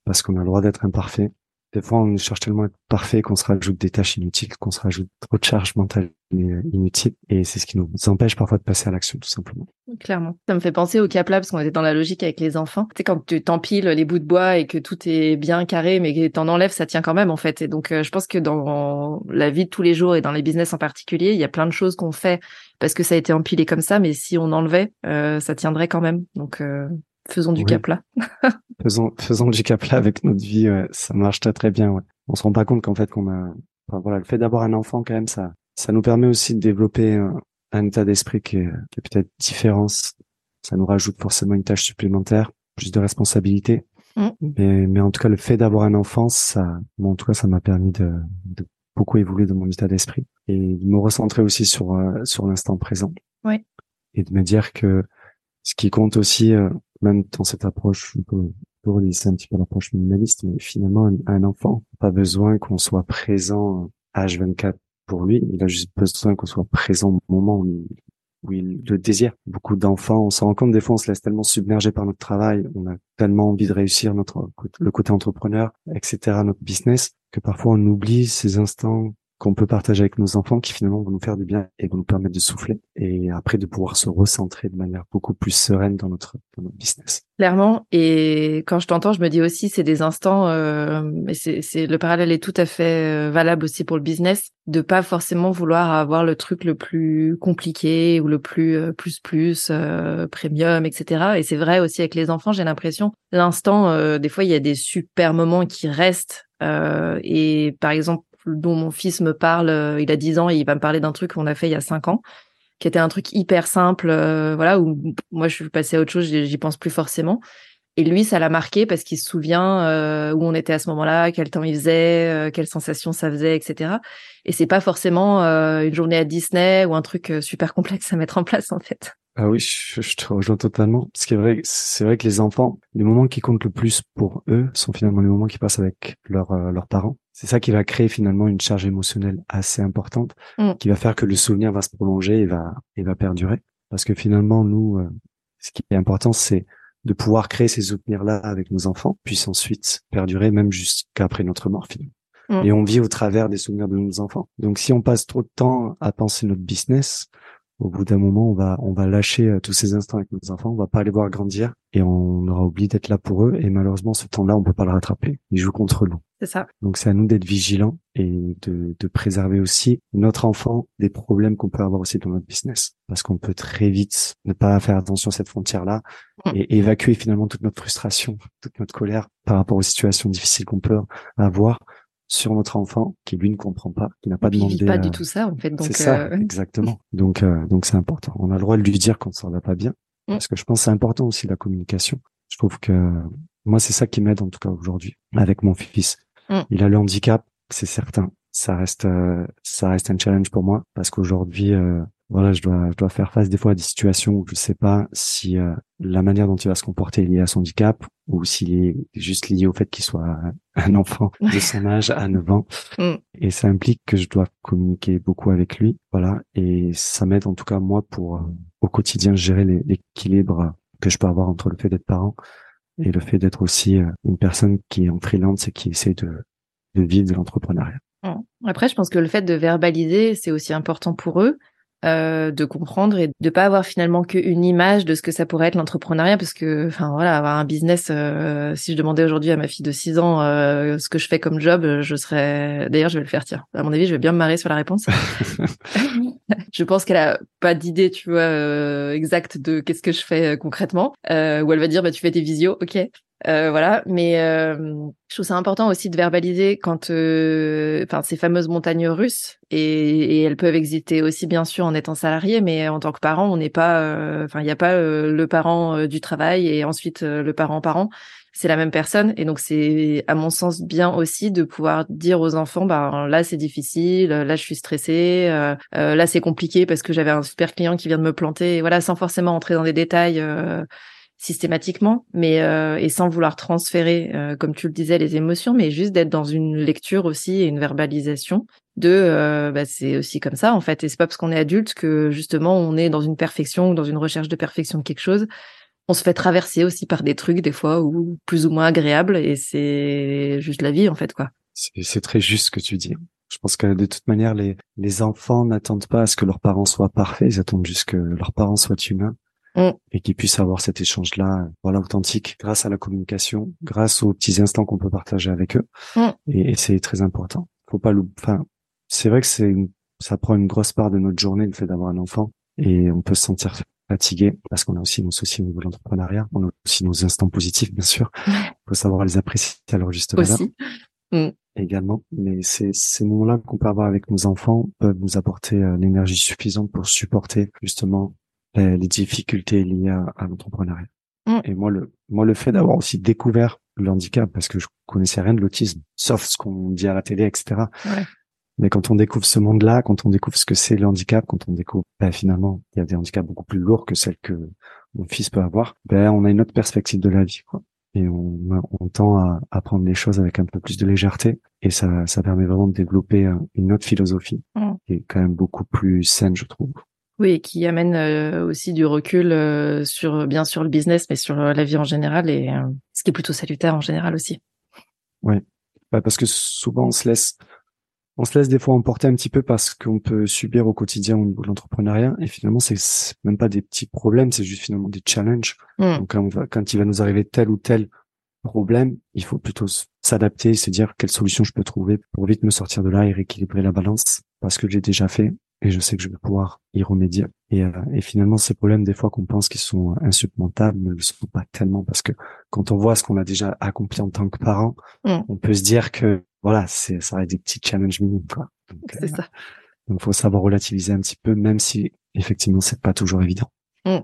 Parce qu'on a le droit d'être imparfait. Des fois, on cherche tellement à être parfait qu'on se rajoute des tâches inutiles, qu'on se rajoute trop de charges mentales inutiles. Et c'est ce qui nous empêche parfois de passer à l'action, tout simplement. Clairement. Ça me fait penser au cap là, parce qu'on était dans la logique avec les enfants. Tu sais, quand tu t'empiles les bouts de bois et que tout est bien carré, mais que t'en enlèves, ça tient quand même, en fait. Et donc, euh, je pense que dans la vie de tous les jours et dans les business en particulier, il y a plein de choses qu'on fait parce que ça a été empilé comme ça, mais si on enlevait, euh, ça tiendrait quand même. Donc, euh, Faisons du cap là. faisons, faisons du cap là avec notre vie. ça marche très très bien. Ouais. On se rend pas compte qu'en fait qu'on a, enfin, voilà, le fait d'avoir un enfant quand même, ça, ça nous permet aussi de développer un, état d'esprit qui est, qui est peut-être différent. Ça nous rajoute forcément une tâche supplémentaire, plus de responsabilité. Mm. Mais, mais en tout cas, le fait d'avoir un enfant, ça, bon, en tout cas, ça m'a permis de, de beaucoup évolué dans mon état d'esprit et de me recentrer aussi sur sur l'instant présent. Oui. Et de me dire que ce qui compte aussi, même dans cette approche, pour relisser un petit peu l'approche minimaliste, mais finalement, un, enfant, pas besoin qu'on soit présent H24 pour lui, il a juste besoin qu'on soit présent au moment où il, où il le désire. Beaucoup d'enfants, on s'en rend compte des fois, on se laisse tellement submerger par notre travail, on a tellement envie de réussir notre le côté entrepreneur, etc., notre business, que parfois on oublie ces instants qu'on peut partager avec nos enfants qui finalement vont nous faire du bien et vont nous permettre de souffler et après de pouvoir se recentrer de manière beaucoup plus sereine dans notre, dans notre business. Clairement. Et quand je t'entends, je me dis aussi, c'est des instants, euh, et c'est, le parallèle est tout à fait euh, valable aussi pour le business, de pas forcément vouloir avoir le truc le plus compliqué ou le plus euh, plus plus euh, premium, etc. Et c'est vrai aussi avec les enfants, j'ai l'impression, l'instant, euh, des fois, il y a des super moments qui restent. et par exemple, dont mon fils me parle, euh, il a 10 ans et il va me parler d'un truc qu'on a fait il y a 5 ans, qui était un truc hyper simple, euh, voilà, où moi je suis passée à autre chose, j'y pense plus forcément. Et lui, ça l'a marqué parce qu'il se souvient euh, où on était à ce moment-là, quel temps il faisait, quelles sensations ça faisait, etc. Et c'est pas forcément une journée à Disney ou un truc super complexe à mettre en place en fait. Ah oui, je, je, te rejoins totalement. Ce qui est vrai, c'est vrai que les enfants, les moments qui comptent le plus pour eux sont finalement les moments qu'ils passent avec leurs euh, leurs parents. C'est ça qui va créer finalement une charge émotionnelle assez importante, mm. qui va faire que le souvenir va se prolonger et va et va perdurer. Parce que finalement, nous, euh, ce qui est important, c'est de pouvoir créer ces souvenirs-là avec nos enfants, puis ensuite perdurer même jusqu'après notre mort finalement. Mm. Et on vit au travers des souvenirs de nos enfants. Donc si on passe trop de temps à penser notre business, au bout d'un moment, on va, on va lâcher euh, tous ces instants avec nos enfants, on va pas les voir grandir et on aura oublié d'être là pour eux. Et malheureusement, ce temps-là, on peut pas le rattraper. Ils jouent contre nous. C'est ça. Donc, c'est à nous d'être vigilants et de, de préserver aussi notre enfant des problèmes qu'on peut avoir aussi dans notre business. Parce qu'on peut très vite ne pas faire attention à cette frontière-là et évacuer finalement toute notre frustration, toute notre colère par rapport aux situations difficiles qu'on peut avoir sur notre enfant qui lui ne comprend pas, qui n'a pas demandé. Il vit pas du tout ça en fait. C'est ça, euh, exactement. Donc euh, donc c'est important. On a le droit de lui dire quand ça va pas bien, mm. parce que je pense c'est important aussi la communication. Je trouve que moi c'est ça qui m'aide en tout cas aujourd'hui avec mon fils. Mm. Il a le handicap, c'est certain. Ça reste euh, ça reste un challenge pour moi parce qu'aujourd'hui voilà, je dois, je dois faire face des fois à des situations où je sais pas si euh, la manière dont il va se comporter est liée à son handicap ou s'il est juste lié au fait qu'il soit un enfant de son âge à 9 ans. Mm. Et ça implique que je dois communiquer beaucoup avec lui. Voilà. Et ça m'aide en tout cas, moi, pour euh, au quotidien gérer l'équilibre que je peux avoir entre le fait d'être parent et le fait d'être aussi euh, une personne qui est en freelance et qui essaie de, de vivre de l'entrepreneuriat. Mm. Après, je pense que le fait de verbaliser, c'est aussi important pour eux euh, de comprendre et de pas avoir finalement qu'une image de ce que ça pourrait être l'entrepreneuriat parce que enfin voilà avoir un business euh, si je demandais aujourd'hui à ma fille de 6 ans euh, ce que je fais comme job je serais d'ailleurs je vais le faire tiens. À mon avis je vais bien me marrer sur la réponse. Je pense qu'elle a pas d'idée tu vois exacte de qu'est-ce que je fais concrètement. Ou elle va dire bah tu fais tes visios ok euh, voilà, mais euh, je trouve ça important aussi de verbaliser quand, euh, enfin, ces fameuses montagnes russes et, et, elles peuvent exister aussi bien sûr en étant salarié, mais en tant que parent, on n'est pas, enfin, il n'y a pas le parent du travail et ensuite le parent parent. C'est la même personne et donc c'est à mon sens bien aussi de pouvoir dire aux enfants, bah là c'est difficile, là je suis stressée, là c'est compliqué parce que j'avais un super client qui vient de me planter, voilà, sans forcément entrer dans des détails systématiquement, mais euh, et sans vouloir transférer, euh, comme tu le disais, les émotions, mais juste d'être dans une lecture aussi et une verbalisation de, euh, bah, c'est aussi comme ça en fait. Et c'est pas parce qu'on est adulte que justement on est dans une perfection ou dans une recherche de perfection de quelque chose. On se fait traverser aussi par des trucs des fois ou plus ou moins agréables et c'est juste la vie en fait quoi. C'est très juste ce que tu dis. Je pense que de toute manière, les, les enfants n'attendent pas à ce que leurs parents soient parfaits, ils attendent juste que leurs parents soient humains Mm. et qu'ils puissent avoir cet échange-là, voilà, authentique, grâce à la communication, grâce aux petits instants qu'on peut partager avec eux. Mm. Et, c'est très important. Faut pas Enfin, c'est vrai que c'est, ça prend une grosse part de notre journée le fait d'avoir un enfant, et on peut se sentir fatigué parce qu'on a aussi nos soucis au niveau de l'entrepreneuriat, on a aussi nos instants positifs, bien sûr. Il faut savoir les apprécier à leur juste valeur. Mm. Également, mais c'est ces moments-là qu'on peut avoir avec nos enfants peuvent nous apporter euh, l'énergie suffisante pour supporter justement les, difficultés liées à, l'entrepreneuriat. Mm. Et moi, le, moi, le fait d'avoir aussi découvert le handicap, parce que je connaissais rien de l'autisme, sauf ce qu'on dit à la télé, etc. Mais quand on découvre ce monde-là, quand on découvre ce que c'est le handicap, quand on découvre, ben, finalement, il y a des handicaps beaucoup plus lourds que celles que mon fils peut avoir, ben, on a une autre perspective de la vie, quoi. Et on, on tend à, à prendre les choses avec un peu plus de légèreté. Et ça, ça permet vraiment de développer une autre philosophie, mmh. qui est quand même beaucoup plus saine, je trouve. Oui, qui amène euh, aussi du recul euh, sur bien sûr le business, mais sur euh, la vie en général et ce qui est plutôt salutaire en général aussi. Oui, bah, parce que souvent on se laisse, on se laisse des fois emporter un petit peu parce qu'on peut subir au quotidien au niveau de l'entrepreneuriat et finalement c'est même pas des petits problèmes, c'est juste finalement des challenges. Mmh. Donc quand, va, quand il va nous arriver tel ou tel problème, il faut plutôt s'adapter, se dire quelle solution je peux trouver pour vite me sortir de là et rééquilibrer la balance parce que j'ai déjà fait et je sais que je vais pouvoir y remédier. Et, euh, et finalement, ces problèmes, des fois qu'on pense qu'ils sont insurmontables, ne le sont pas tellement parce que quand on voit ce qu'on a déjà accompli en tant que parent, mmh. on peut se dire que voilà, c'est ça va être des petits challenges minimes, quoi. C'est euh, ça. Donc, faut savoir relativiser un petit peu, même si effectivement, c'est pas toujours évident. Mmh.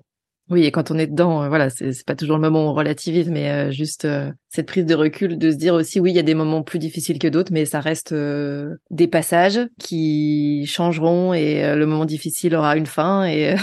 Oui, et quand on est dedans, euh, voilà, c'est pas toujours le moment où on relativise, mais euh, juste euh, cette prise de recul, de se dire aussi, oui, il y a des moments plus difficiles que d'autres, mais ça reste des passages qui changeront et le moment difficile aura une fin et,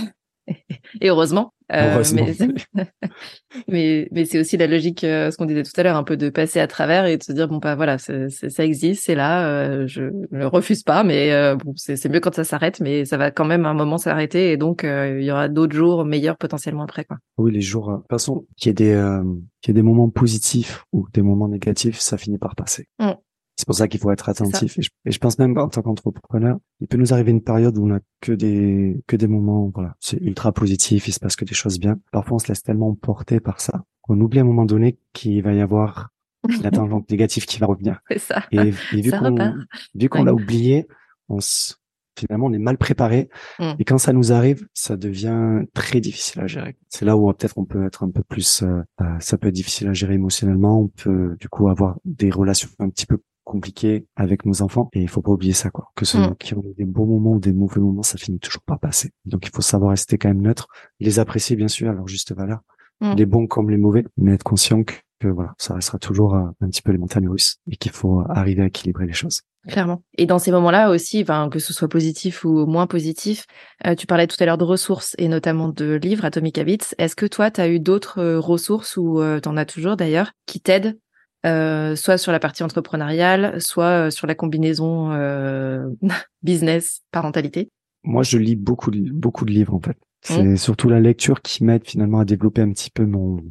et heureusement. Euh, mais mais, c'est aussi la logique, euh, ce qu'on disait tout à l'heure, un peu de passer à travers et de se dire bon bah voilà, ça existe, c'est là, euh, je ne le refuse pas, mais bon c'est mieux quand ça s'arrête, mais ça va quand même un moment s'arrêter et donc il y aura d'autres jours meilleurs potentiellement après quoi. Oui, les jours, de toute façon, qu'il y ait des qu'il y ait des moments positifs ou des moments négatifs, ça finit par passer. Mmh. C'est pour ça qu'il faut être attentif. Et je, pense même en tant qu'entrepreneur, il peut nous arriver une période où on a que des que des moments, voilà, c'est ultra positif, il se passe que des choses bien. Parfois, on se laisse tellement porter par ça qu'on oublie à un moment donné qu'il va y avoir la tangente négative qui va revenir. C'est ça. Et, vu qu'on vu qu'on l'a oublié, on se, finalement on est mal préparé mmh. et quand ça nous arrive, ça devient très difficile à gérer. C'est là où peut-être on peut être un peu plus, euh, euh, ça peut être difficile à gérer émotionnellement. On peut du coup avoir des relations un petit peu compliqué avec nos enfants et il faut pas oublier ça quoi que ce mm. qui ont des bons moments ou des mauvais moments ça finit toujours par passer donc il faut savoir rester quand même neutre les apprécier bien sûr à leur juste valeur mm. les bons comme les mauvais mais être conscient que, voilà ça restera toujours euh, un, petit peu les montagnes russes et qu'il faut arriver à équilibrer les choses Clairement. Et dans ces moments-là aussi, enfin, que ce soit positif ou moins positif, euh, tu parlais tout à l'heure de ressources et notamment de livres Atomic Habits. Est-ce que toi, tu as eu d'autres euh, ressources ou tu en as toujours d'ailleurs qui t'aident euh, soit sur la partie entrepreneuriale, soit euh, sur la combinaison euh, business parentalité Moi, je lis beaucoup de, beaucoup de livres en fait. C'est mmh. surtout la lecture qui m'aide finalement à développer un petit peu mon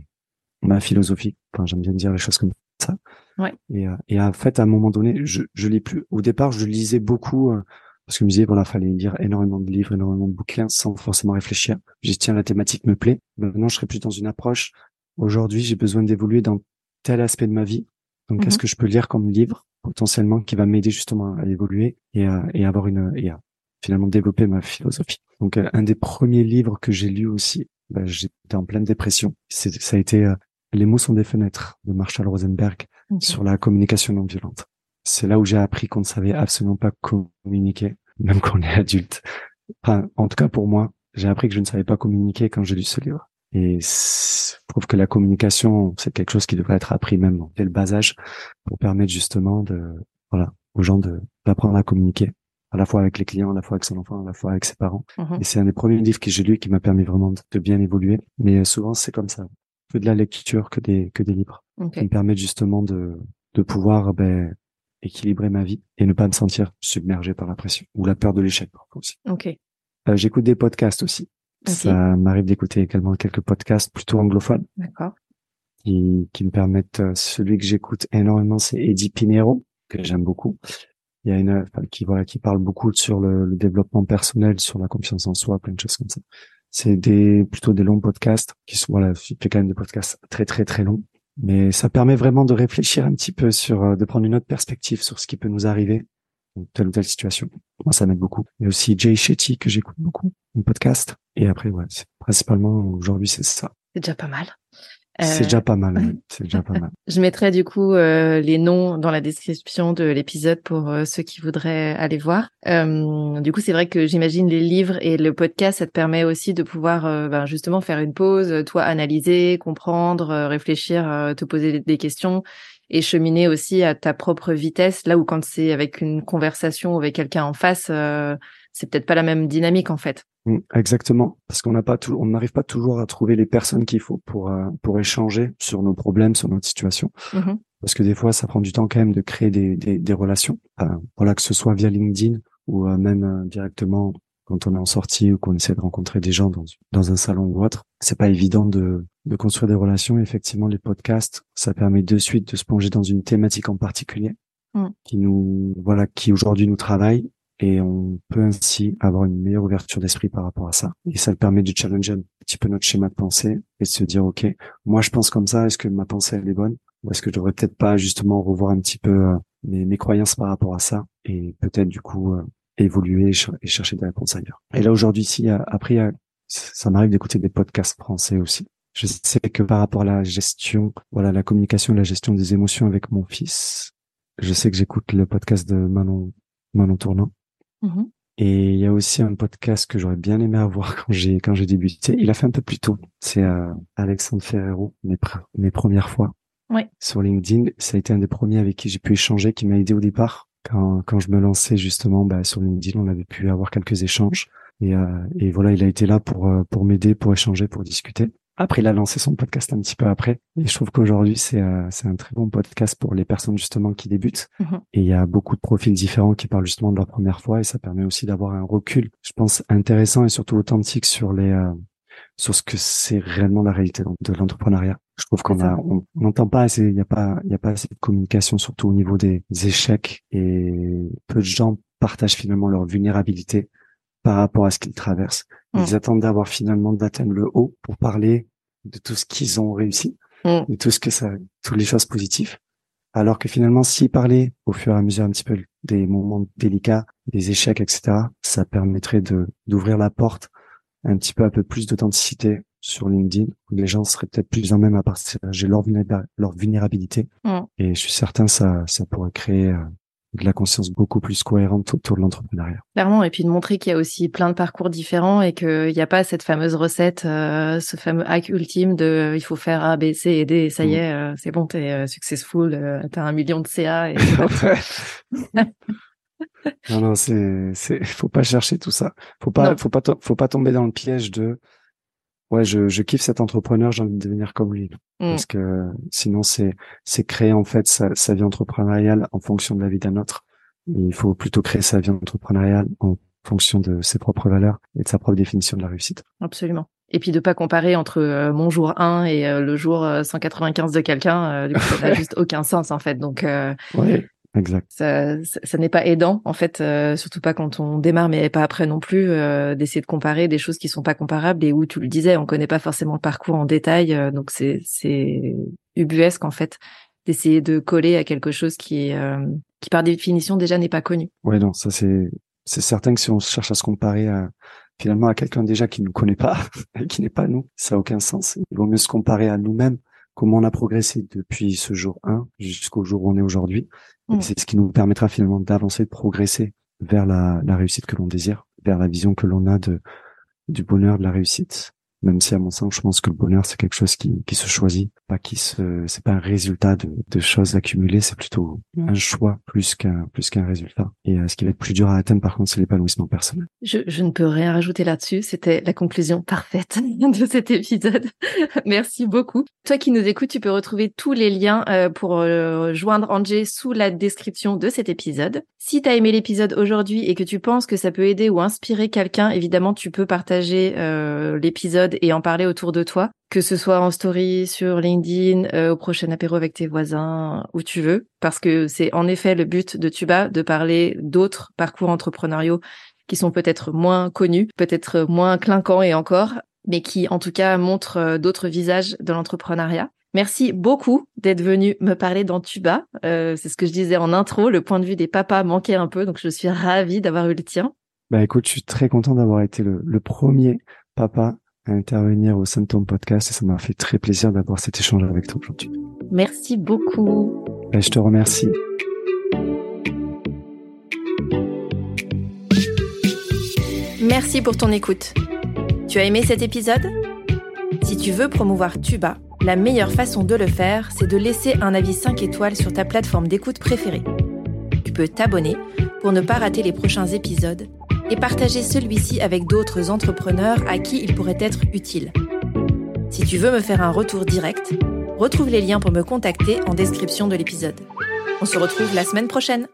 ma philosophie. Enfin, j'aime bien dire les choses comme ça. Ouais. Et, et en fait, à un moment donné, je je lis plus. Au départ, je lisais beaucoup parce que je me disais voilà, fallait lire énormément de livres, énormément de bouquins sans forcément réfléchir. J'ai tiens la thématique me plaît. Maintenant, je serais plus dans une approche. Aujourd'hui, j'ai besoin d'évoluer dans tel aspect de ma vie. Donc, qu'est-ce mhm. que je peux lire comme livre potentiellement qui va m'aider justement à évoluer et à, et avoir une et à finalement développer ma philosophie? Donc, euh, un des premiers livres que j'ai lu aussi, bah, j'étais en pleine dépression. Ça a été euh, Les mots sont des fenêtres de Marshall Rosenberg sur la communication non violente. C'est là où j'ai appris qu'on ne savait absolument pas communiquer, même quand on est adulte. Enfin, en tout cas pour moi, j'ai appris que je ne savais pas communiquer quand j'ai lu ce livre. Et je trouve que la communication, c'est quelque chose qui devrait être appris même dès le bas âge pour permettre justement de, voilà, aux gens de, d'apprendre à communiquer à la fois avec les clients, à la fois avec son enfant, à la fois avec ses parents. Mm-hmm. Et c'est un des premiers livres que j'ai lu qui m'a permis vraiment de, bien évoluer. Mais souvent, c'est comme ça. Que de la lecture, que des, que des livres. Qui me permettent justement de, de pouvoir, ben, équilibrer ma vie et ne pas me sentir submergé par la pression ou la peur de l'échec aussi. Ok. Euh, j'écoute des podcasts aussi. Ça m'arrive d'écouter également quelques podcasts plutôt anglophones. D'accord. Qui, qui me permettent, euh, celui que j'écoute énormément, c'est Eddie Pinero, que j'aime beaucoup. Il y a une, qui, voilà, qui parle beaucoup sur le, le, développement personnel, sur la confiance en soi, plein de choses comme ça. C'est des, plutôt des longs podcasts qui sont, voilà, il fait quand même des podcasts très, très, très longs. Mais ça permet vraiment de réfléchir un petit peu sur, euh, de prendre une autre perspective sur ce qui peut nous arriver telle ou telle situation. Moi, ça m'aide beaucoup. Et aussi Jay Shetty que j'écoute beaucoup, un podcast. Et après, ouais, principalement aujourd'hui, c'est ça. C'est déjà pas mal. C'est déjà pas mal. Euh, c'est déjà pas mal. Je mettrai du coup euh, les noms dans la description de l'épisode pour euh, ceux qui voudraient aller voir. du coup, c'est vrai que j'imagine les livres et le podcast, ça te permet aussi de pouvoir ben, justement faire une pause, toi analyser, comprendre, réfléchir, te poser des questions et cheminer aussi à ta propre vitesse. Là où quand c'est avec une conversation avec quelqu'un en face, euh, c'est peut-être pas la même dynamique en fait. Mm, exactement, parce qu'on n'a pas tout, on n'arrive pas toujours à trouver les personnes qu'il faut pour euh, pour échanger sur nos problèmes, sur notre situation. Mhm. Parce que des fois, ça prend du temps quand même de créer des des, des relations. voilà, que ce soit via LinkedIn ou euh, même euh, directement quand on est en sortie ou qu'on essaie de rencontrer des gens dans, dans un salon ou autre. C'est pas évident de, de construire des relations. Effectivement, les podcasts, ça permet de suite de se plonger dans une thématique en particulier Mm. qui nous, voilà, qui aujourd'hui nous travaille et on peut ainsi avoir une meilleure ouverture d'esprit par rapport à ça. Et ça permet de challenger un petit peu notre schéma de pensée et de se dire, OK, moi je pense comme ça, est-ce que ma pensée elle est bonne? Ou est-ce que je devrais peut-être pas justement revoir un petit peu euh, mes, mes croyances par rapport à ça et peut-être du coup euh, évoluer et, ch- et chercher des réponses ailleurs. Et là aujourd'hui, ici, après, il y a- ça m'arrive d'écouter des podcasts français aussi. Je sais que par rapport à la gestion, voilà, la communication, la gestion des émotions avec mon fils, je sais que j'écoute le podcast de Manon, Manon Tournant. Mhm. Et il y a aussi un podcast que j'aurais bien aimé avoir quand j'ai quand j'ai débuté. Il a fait un peu plus tôt. C'est euh, Alexandre Ferrero, mes, pr- mes premières fois Ouais. sur LinkedIn. Ça a été un des premiers avec qui j'ai pu échanger, qui m'a aidé au départ. Quand, quand je me lançais justement bah, sur LinkedIn, on avait pu avoir quelques échanges. Et, euh, et voilà, il a été là pour euh, pour m'aider, pour échanger, pour discuter. Après, il a lancé son podcast un petit peu après. Et je trouve qu'aujourd'hui, c'est euh, un très bon podcast pour les personnes justement qui débutent. Mhm. Et il y a beaucoup de profils différents qui parlent justement de leur première fois et ça permet aussi d'avoir un recul, je pense, intéressant et surtout authentique sur les euh, sur ce que c'est réellement la réalité de l'entrepreneuriat. Je trouve qu'on a on n'entend pas assez, il y a pas il y a pas assez de communication surtout au niveau des échecs et peu de gens partagent finalement leur vulnérabilité par rapport à ce qu'ils traversent. Ils Mm. attendent d'avoir finalement d'atteindre le haut pour parler de tout ce qu'ils ont réussi, Mm. de tout ce que ça, toutes les choses positives. Alors que finalement, s'ils parlaient au fur et à mesure un petit peu des moments délicats, des échecs, etc., ça permettrait de d'ouvrir la porte un petit peu un peu plus d'authenticité sur LinkedIn, où les gens seraient peut-être plus en même à partager leur, leur vulnérabilité. Et je suis certain ça ça pourrait créer euh, de la conscience beaucoup plus cohérente autour de l'entrepreneuriat. Clairement, et puis de montrer qu'il y a aussi plein de parcours différents et qu'il n'y a pas cette fameuse recette, euh, ce fameux hack ultime de euh, il faut faire A, B, C et D, et ça y Mm. est, euh, c'est bon, t'es successful, t'as un million de CA. Et non, non, c'est, c'est, faut pas chercher tout ça. Faut pas, Non. faut pas, faut pas tomber dans le piège de, ouais, je, je kiffe cet entrepreneur, j'ai envie de devenir comme lui. Mm. Parce que sinon, c'est, c'est créer, en fait, sa, sa vie entrepreneuriale en fonction de la vie d'un autre. Il faut plutôt créer sa vie entrepreneuriale en fonction de ses propres valeurs et de sa propre définition de la réussite. Absolument. Et puis de pas comparer entre euh, mon jour 1 et euh, le jour euh, 195 de quelqu'un, euh, du coup, ça n'a juste aucun sens en fait. Donc euh, Oui, exact. ça, ça, ça n'est pas aidant en fait, euh, surtout pas quand on démarre, mais pas après non plus, euh, d'essayer de comparer des choses qui sont pas comparables et où tu le disais, on connaît pas forcément le parcours en détail, euh, donc c'est c'est ubuesque en fait d'essayer de coller à quelque chose qui euh, qui par définition déjà n'est pas connu. Ouais, non, ça c'est, c'est certain que si on cherche à se comparer à, finalement à quelqu'un déjà qui nous connaît pas et qui n'est pas nous, ça a aucun sens. Il vaut mieux se comparer à nous-mêmes, comment on a progressé depuis ce jour 1 jusqu'au jour où on est aujourd'hui. Mm. C'est ce qui nous permettra finalement d'avancer, de progresser vers la, la réussite que l'on désire, vers la vision que l'on a de, du bonheur, de la réussite. Même si à mon sens, je pense que le bonheur, c'est quelque chose qui, qui se choisit, pas qui se, c'est pas un résultat de, de choses accumulées, c'est plutôt un choix plus qu'un, plus qu'un résultat. Et euh, ce qui va être plus dur à atteindre, par contre, c'est l'épanouissement personnel. Je, je ne peux rien rajouter là-dessus. C'était la conclusion parfaite de cet épisode. Merci beaucoup. Toi qui nous écoutes, tu peux retrouver tous les liens euh, pour euh, joindre Angé sous la description de cet épisode. Si tu as aimé l'épisode aujourd'hui et que tu penses que ça peut aider ou inspirer quelqu'un, évidemment, tu peux partager euh, et en parler autour de toi, que ce soit en story, sur LinkedIn, euh, au prochain apéro avec tes voisins, où tu veux, parce que c'est en effet le but de Tuba de parler d'autres parcours entrepreneuriaux qui sont peut-être moins connus, peut-être moins clinquants et encore, mais qui en tout cas montrent euh, d'autres visages de l'entrepreneuriat. Merci beaucoup d'être venu me parler dans Tuba. Euh, c'est ce que je disais en intro, le point de vue des papas manquait un peu, donc je suis ravie d'avoir eu le tien. Bah écoute, je suis très content d'avoir été le premier papa à intervenir au Symptôme Podcast et ça m'a fait très plaisir d'avoir cet échange avec toi aujourd'hui. Merci beaucoup. Bah, je te remercie. Merci pour ton écoute. Tu as aimé cet épisode? Si tu veux promouvoir Tuba, La meilleure façon de le faire, c'est de laisser un avis 5 étoiles sur ta plateforme d'écoute préférée. Tu peux t'abonner pour ne pas rater les prochains épisodes et partager celui-ci avec d'autres entrepreneurs à qui il pourrait être utile. Si tu veux me faire un retour direct, retrouve les liens pour me contacter en description de l'épisode. On se retrouve la semaine prochaine.